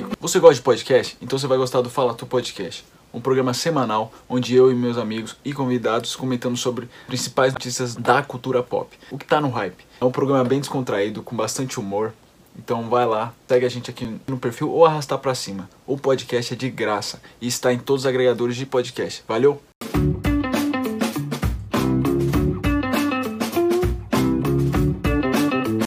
amigo, você gosta de podcast? Então você vai gostar do Fala Tu Podcast. Um programa semanal onde eu e meus amigos e convidados comentamos sobre principais notícias da cultura pop. O que tá no hype. É um programa bem descontraído, com bastante humor. Então vai lá, segue a gente aqui no perfil ou arrastar para cima. O podcast é de graça e está em todos os agregadores de podcast. Valeu?